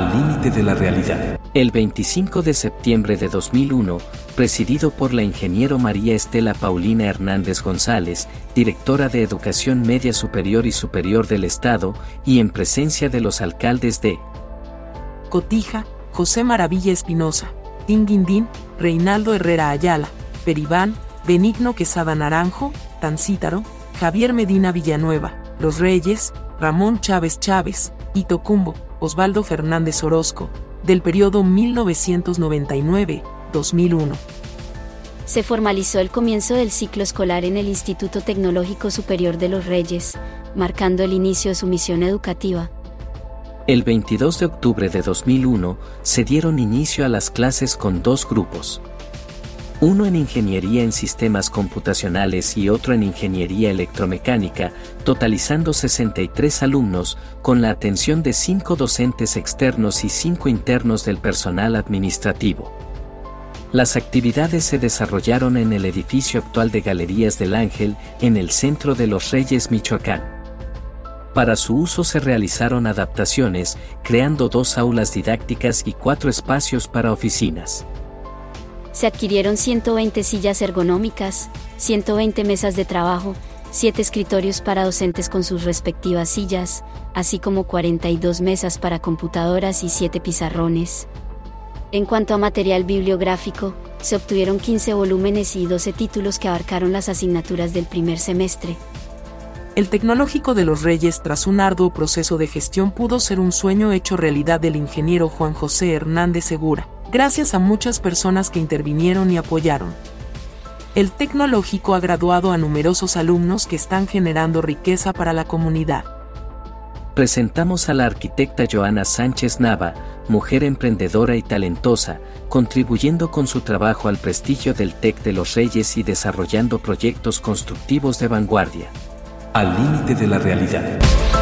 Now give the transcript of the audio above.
límite de la realidad. El 25 de septiembre de 2001, presidido por la ingeniero María Estela Paulina Hernández González, directora de Educación Media Superior y Superior del Estado, y en presencia de los alcaldes de Cotija, José Maravilla Espinosa, Tinguindín, Reinaldo Herrera Ayala, Peribán, Benigno Quesada Naranjo, Tancítaro, Javier Medina Villanueva, Los Reyes, Ramón Chávez Chávez, y Tocumbo, Osvaldo Fernández Orozco, del periodo 1999-2001. Se formalizó el comienzo del ciclo escolar en el Instituto Tecnológico Superior de Los Reyes, marcando el inicio de su misión educativa. El 22 de octubre de 2001 se dieron inicio a las clases con dos grupos. Uno en Ingeniería en Sistemas Computacionales y otro en Ingeniería Electromecánica, totalizando 63 alumnos, con la atención de 5 docentes externos y 5 internos del personal administrativo. Las actividades se desarrollaron en el edificio actual de Galerías del Ángel, en el centro de Los Reyes, Michoacán. Para su uso se realizaron adaptaciones, creando dos aulas didácticas y cuatro espacios para oficinas. Se adquirieron 120 sillas ergonómicas, 120 mesas de trabajo, 7 escritorios para docentes con sus respectivas sillas, así como 42 mesas para computadoras y 7 pizarrones. En cuanto a material bibliográfico, se obtuvieron 15 volúmenes y 12 títulos que abarcaron las asignaturas del primer semestre. El Tecnológico de los Reyes tras un arduo proceso de gestión pudo ser un sueño hecho realidad del ingeniero Juan José Hernández Segura, gracias a muchas personas que intervinieron y apoyaron. El Tecnológico ha graduado a numerosos alumnos que están generando riqueza para la comunidad. Presentamos a la arquitecta Joana Sánchez Nava, mujer emprendedora y talentosa, contribuyendo con su trabajo al prestigio del TEC de los Reyes y desarrollando proyectos constructivos de vanguardia al límite de la realidad.